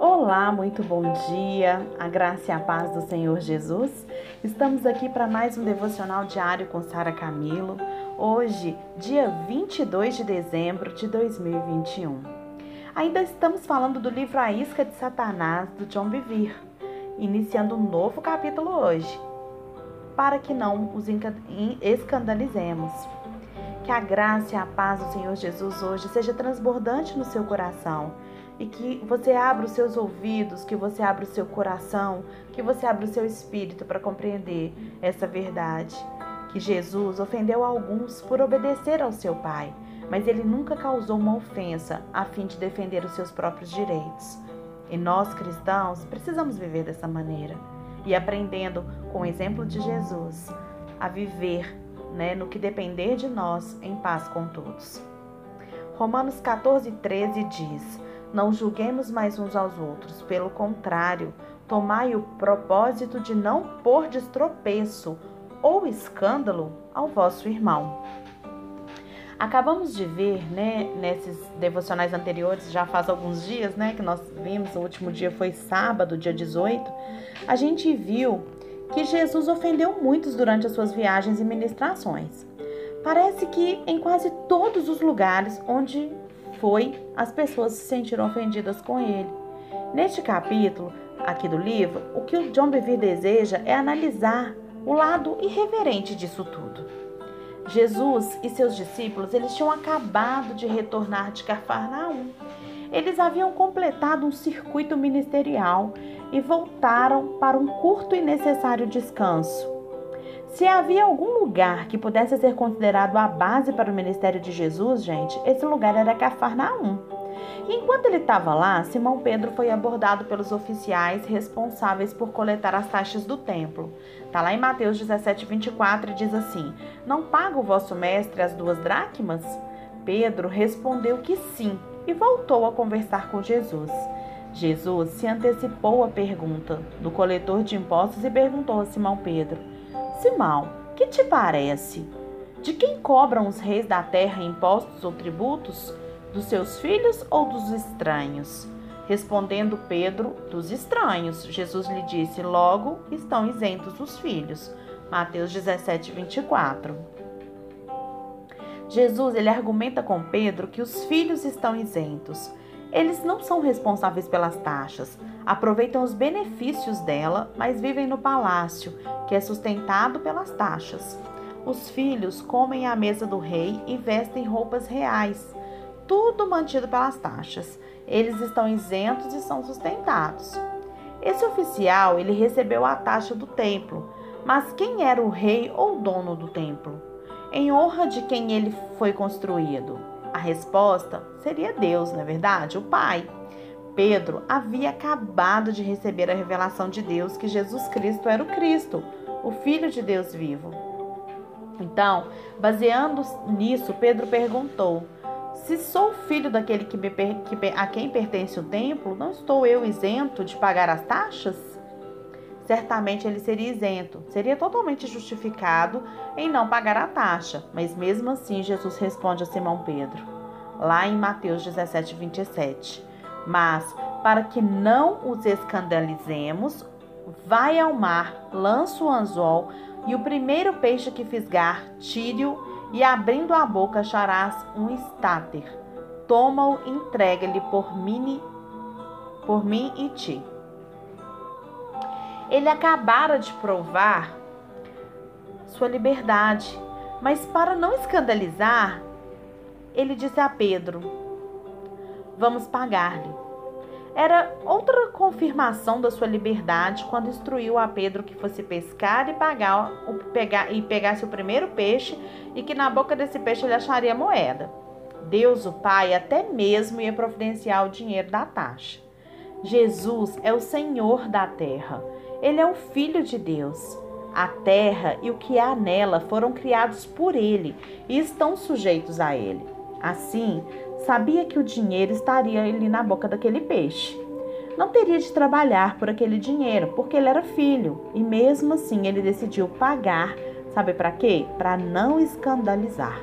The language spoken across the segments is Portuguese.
Olá, muito bom dia, a graça e a paz do Senhor Jesus. Estamos aqui para mais um devocional diário com Sara Camilo. Hoje, dia 22 de dezembro de 2021. Ainda estamos falando do livro A Isca de Satanás, do John Bevere, iniciando um novo capítulo hoje, para que não os escandalizemos. Que a graça e a paz do Senhor Jesus hoje seja transbordante no seu coração e que você abra os seus ouvidos, que você abra o seu coração, que você abra o seu espírito para compreender essa verdade. Que Jesus ofendeu alguns por obedecer ao seu Pai, mas ele nunca causou uma ofensa a fim de defender os seus próprios direitos. E nós cristãos precisamos viver dessa maneira e aprendendo com o exemplo de Jesus a viver né, no que depender de nós, em paz com todos. Romanos 14, 13 diz: Não julguemos mais uns aos outros, pelo contrário, tomai o propósito de não pôr de tropeço ou escândalo ao vosso irmão. Acabamos de ver, né, nesses devocionais anteriores, já faz alguns dias, né, que nós vimos, o último dia foi sábado, dia 18, a gente viu que Jesus ofendeu muitos durante as suas viagens e ministrações. Parece que em quase todos os lugares onde foi, as pessoas se sentiram ofendidas com ele. Neste capítulo aqui do livro, o que o John Bevere deseja é analisar o lado irreverente disso tudo. Jesus e seus discípulos, eles tinham acabado de retornar de Cafarnaum. Eles haviam completado um circuito ministerial e voltaram para um curto e necessário descanso. Se havia algum lugar que pudesse ser considerado a base para o ministério de Jesus, gente, esse lugar era Cafarnaum. Enquanto ele estava lá, Simão Pedro foi abordado pelos oficiais responsáveis por coletar as taxas do templo. Está lá em Mateus 17, 24 e diz assim: Não paga o vosso mestre as duas dracmas? Pedro respondeu que sim e voltou a conversar com Jesus. Jesus se antecipou à pergunta do coletor de impostos e perguntou a Simão Pedro: Simão, que te parece? De quem cobram os reis da terra impostos ou tributos? Dos seus filhos ou dos estranhos? Respondendo Pedro, dos estranhos. Jesus lhe disse: Logo estão isentos os filhos. Mateus 17, 24. Jesus ele argumenta com Pedro que os filhos estão isentos. Eles não são responsáveis pelas taxas, aproveitam os benefícios dela, mas vivem no palácio, que é sustentado pelas taxas. Os filhos comem à mesa do rei e vestem roupas reais, tudo mantido pelas taxas. Eles estão isentos e são sustentados. Esse oficial, ele recebeu a taxa do templo, mas quem era o rei ou dono do templo? Em honra de quem ele foi construído? A resposta seria Deus, não é verdade? O Pai. Pedro havia acabado de receber a revelação de Deus que Jesus Cristo era o Cristo, o Filho de Deus vivo. Então, baseando nisso, Pedro perguntou: Se sou filho daquele que me, que, a quem pertence o templo, não estou eu isento de pagar as taxas? Certamente ele seria isento, seria totalmente justificado em não pagar a taxa. Mas mesmo assim, Jesus responde a Simão Pedro, lá em Mateus 17, 27. Mas, para que não os escandalizemos, vai ao mar, lança o anzol, e o primeiro peixe que fisgar, tire-o, e abrindo a boca acharás um estáter. Toma-o e entrega-lhe por por mim e ti ele acabara de provar sua liberdade. Mas para não escandalizar, ele disse a Pedro: Vamos pagar-lhe. Era outra confirmação da sua liberdade quando instruiu a Pedro que fosse pescar e pagar pegar, e pegasse o primeiro peixe e que na boca desse peixe ele acharia moeda. Deus, o Pai, até mesmo ia providenciar o dinheiro da taxa. Jesus é o Senhor da terra. Ele é o Filho de Deus. A terra e o que há nela foram criados por ele e estão sujeitos a ele. Assim, sabia que o dinheiro estaria ali na boca daquele peixe. Não teria de trabalhar por aquele dinheiro, porque ele era filho, e mesmo assim ele decidiu pagar, sabe para quê? Para não escandalizar.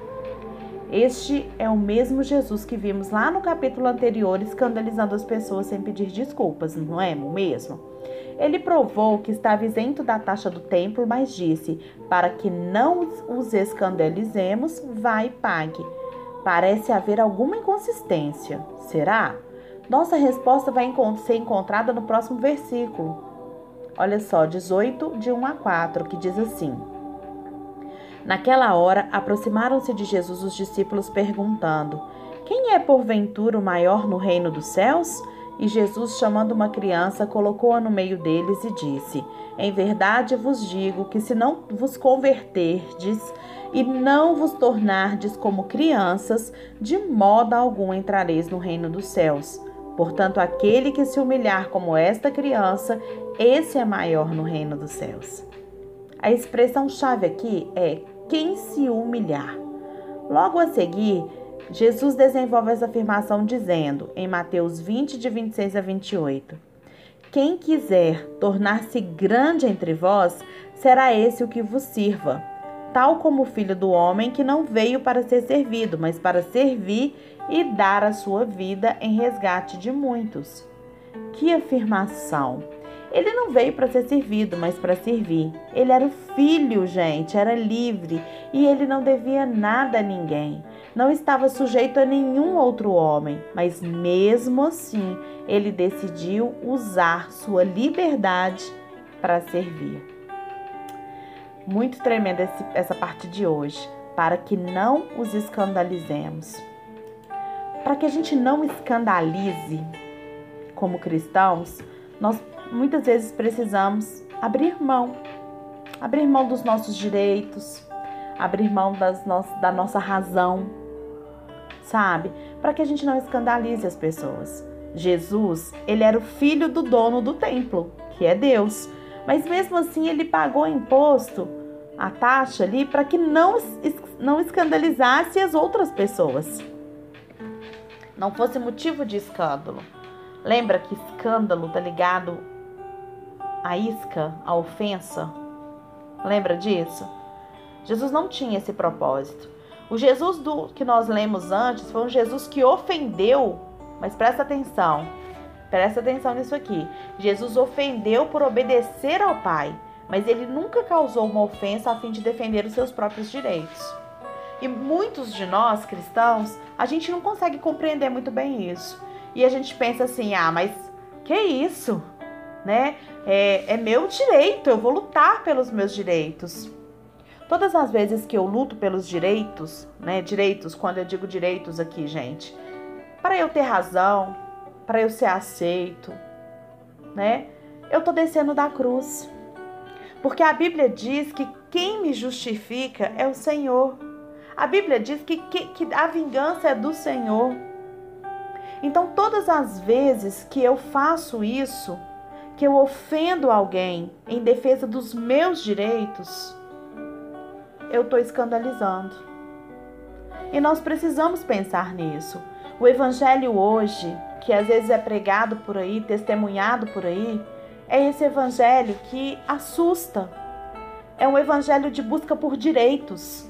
Este é o mesmo Jesus que vimos lá no capítulo anterior escandalizando as pessoas sem pedir desculpas, não é mesmo? Ele provou que estava isento da taxa do templo, mas disse: Para que não os escandalizemos, vai e pague. Parece haver alguma inconsistência. Será? Nossa resposta vai ser encontrada no próximo versículo. Olha só, 18, de 1 a 4, que diz assim. Naquela hora, aproximaram-se de Jesus os discípulos, perguntando: Quem é porventura o maior no reino dos céus? E Jesus, chamando uma criança, colocou-a no meio deles e disse: Em verdade vos digo que se não vos converterdes e não vos tornardes como crianças, de modo algum entrareis no reino dos céus. Portanto, aquele que se humilhar como esta criança, esse é maior no reino dos céus. A expressão chave aqui é quem se humilhar. Logo a seguir, Jesus desenvolve essa afirmação dizendo, em Mateus 20, de 26 a 28, Quem quiser tornar-se grande entre vós, será esse o que vos sirva, tal como o filho do homem que não veio para ser servido, mas para servir e dar a sua vida em resgate de muitos. Que afirmação! Ele não veio para ser servido, mas para servir. Ele era o filho, gente, era livre e ele não devia nada a ninguém. Não estava sujeito a nenhum outro homem, mas mesmo assim ele decidiu usar sua liberdade para servir. Muito tremenda essa parte de hoje, para que não os escandalizemos. Para que a gente não escandalize como cristãos, nós muitas vezes precisamos abrir mão, abrir mão dos nossos direitos, abrir mão das no da nossa razão, sabe? Para que a gente não escandalize as pessoas. Jesus, ele era o filho do dono do templo, que é Deus. Mas mesmo assim ele pagou imposto, a taxa ali, para que não, não escandalizasse as outras pessoas. Não fosse motivo de escândalo. Lembra que escândalo tá ligado à isca, à ofensa? Lembra disso? Jesus não tinha esse propósito. O Jesus do que nós lemos antes foi um Jesus que ofendeu, mas presta atenção. Presta atenção nisso aqui. Jesus ofendeu por obedecer ao Pai, mas ele nunca causou uma ofensa a fim de defender os seus próprios direitos. E muitos de nós cristãos, a gente não consegue compreender muito bem isso. E a gente pensa assim: ah, mas que isso? Né? É, é meu direito, eu vou lutar pelos meus direitos. Todas as vezes que eu luto pelos direitos, né? Direitos, quando eu digo direitos aqui, gente, para eu ter razão, para eu ser aceito, né? Eu tô descendo da cruz. Porque a Bíblia diz que quem me justifica é o Senhor. A Bíblia diz que, que, que a vingança é do Senhor. Então, todas as vezes que eu faço isso, que eu ofendo alguém em defesa dos meus direitos, eu estou escandalizando. E nós precisamos pensar nisso. O evangelho hoje, que às vezes é pregado por aí, testemunhado por aí, é esse evangelho que assusta. É um evangelho de busca por direitos.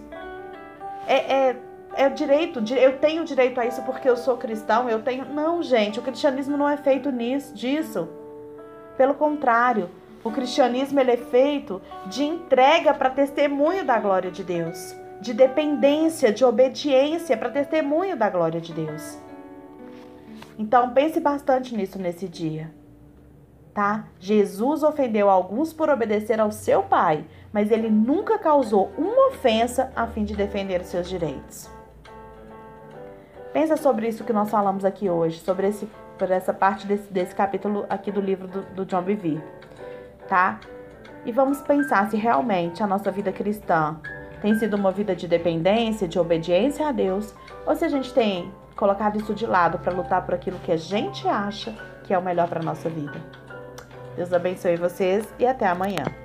É, é, é direito, eu tenho direito a isso porque eu sou cristão, eu tenho. Não, gente, o cristianismo não é feito nisso, disso. Pelo contrário, o cristianismo é feito de entrega para testemunho da glória de Deus, de dependência, de obediência para testemunho da glória de Deus. Então pense bastante nisso nesse dia. Tá? Jesus ofendeu alguns por obedecer ao seu pai, mas ele nunca causou uma ofensa a fim de defender os seus direitos. Pensa sobre isso que nós falamos aqui hoje, sobre esse, por essa parte desse, desse capítulo aqui do livro do, do John Bevere, tá? E vamos pensar se realmente a nossa vida cristã tem sido uma vida de dependência, de obediência a Deus, ou se a gente tem colocado isso de lado para lutar por aquilo que a gente acha que é o melhor para nossa vida. Deus abençoe vocês e até amanhã.